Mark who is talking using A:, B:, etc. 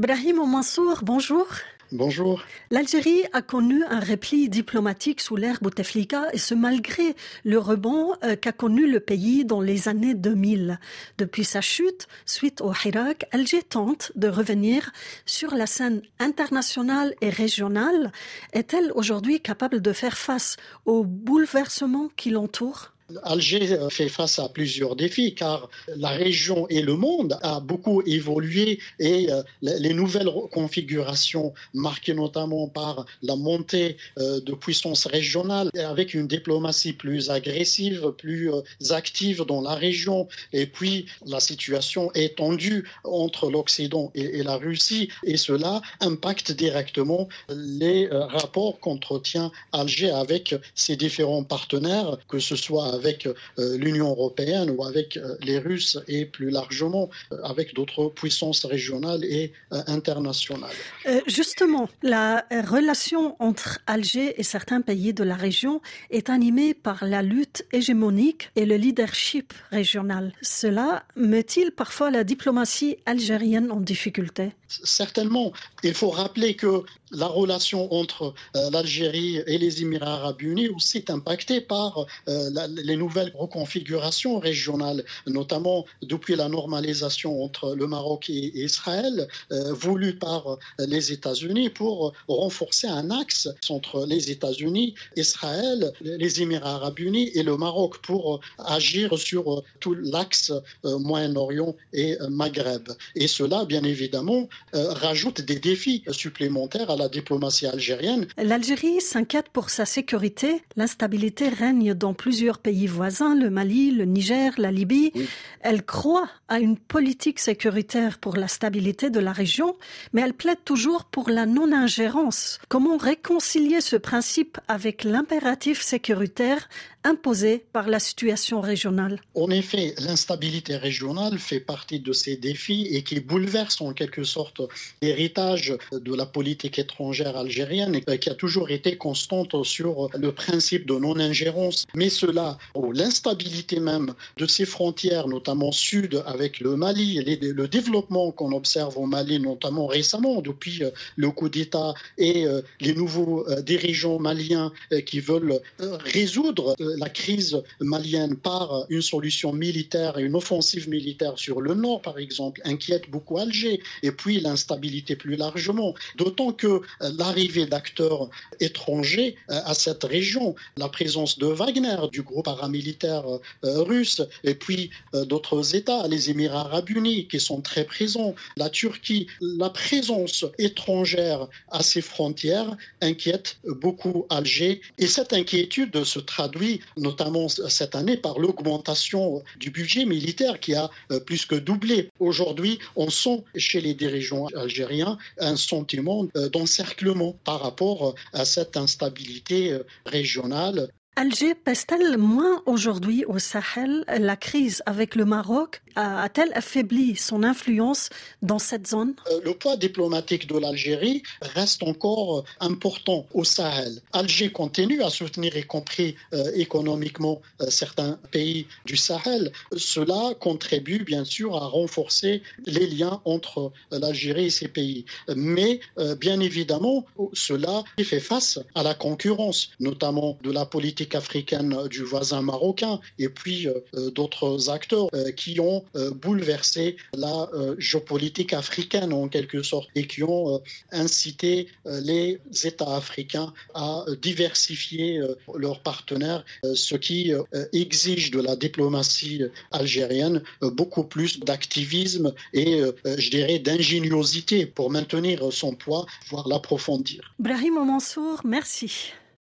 A: Brahim Mansour, bonjour.
B: Bonjour.
A: L'Algérie a connu un repli diplomatique sous l'ère Bouteflika et ce malgré le rebond euh, qu'a connu le pays dans les années 2000. Depuis sa chute, suite au Hirak, Alger tente de revenir sur la scène internationale et régionale. Est-elle aujourd'hui capable de faire face aux bouleversements qui l'entourent
B: Alger euh, fait face à plusieurs défis car la région et le monde a beaucoup évolué et euh, les nouvelles configurations marquées notamment par la montée euh, de puissance régionale avec une diplomatie plus agressive, plus active dans la région. Et puis la situation est tendue entre l'Occident et la Russie et cela impacte directement les rapports qu'entretient Alger avec ses différents partenaires, que ce soit avec euh, l'Union européenne ou avec euh, les Russes et plus largement euh, avec d'autres puissances régionales et internationales.
A: justement, la relation entre Alger et certains pays de la région est animée par la lutte hégémonique et le leadership régional. Cela met-il parfois la diplomatie algérienne en difficulté?
B: Certainement. Il faut rappeler que la relation entre l'Algérie et les Émirats arabes unis aussi est impactée par les nouvelles reconfigurations régionales, notamment depuis la normalisation entre le Maroc et Israël, euh, voulue par les États-Unis pour renforcer un axe entre les États-Unis, Israël, les Émirats arabes unis et le Maroc pour agir sur tout l'axe euh, Moyen-Orient et Maghreb. Et cela, bien évidemment, euh, rajoute des défis supplémentaires à la diplomatie algérienne.
A: L'Algérie s'inquiète pour sa sécurité. L'instabilité règne dans plusieurs pays voisins, le Mali, le Niger, la Libye. Elle croit à une politique sécuritaire pour la stabilité de la région, mais elle plaide toujours pour la non-ingérence. Comment réconcilier ce principe avec l'impératif sécuritaire imposé par la situation régionale
B: En effet, l'instabilité régionale fait partie de ces défis et qui bouleverse en quelque sorte l'héritage de la politique étrangère algérienne qui a toujours été constante sur le principe de non-ingérence. Mais cela, l'instabilité même de ces frontières, notamment sud avec le Mali, le développement qu'on observe au Mali, notamment récemment depuis euh, le coup d'État et euh, les nouveaux euh, dirigeants maliens qui veulent résoudre la crise malienne par une solution militaire et une offensive militaire sur le nord, par exemple, inquiète beaucoup Alger, et puis l'instabilité plus largement. D'autant que euh, l'arrivée d'acteurs étrangers euh, à cette région, la présence de Wagner, du groupe paramilitaire euh, russe, et puis d'autres États, les Émirats arabes unis, qui sont très présents, la Turquie, la présence étrangère à ses frontières inquiète beaucoup Alger, et cette inquiétude se traduit notamment cette année par l'augmentation du budget militaire qui a euh, plus que doublé. Aujourd'hui, on sent chez les dirigeants algériens un sentiment euh, d'encerclement par rapport euh, à cette instabilité régionale
A: Alger pèse-t-elle moins aujourd'hui au Sahel? La crise avec le Maroc a-t-elle affaibli son influence dans cette zone?
B: Euh, Le poids diplomatique de l'Algérie reste encore euh, important au Sahel. Alger continue à soutenir, y compris euh, économiquement, certains pays du Sahel. Cela contribue bien sûr à renforcer les liens entre l'Algérie et ces pays. Mais bien évidemment, cela fait face à la concurrence, notamment de la politique africaine du voisin marocain et puis euh, euh, d'autres acteurs euh, qui ont bouleversé la géopolitique africaine en quelque sorte et qui ont incité les États africains à diversifier leurs partenaires, ce qui exige de la diplomatie algérienne beaucoup plus d'activisme et, je dirais, d'ingéniosité pour maintenir son poids, voire l'approfondir.
A: Brahim Mansour, merci.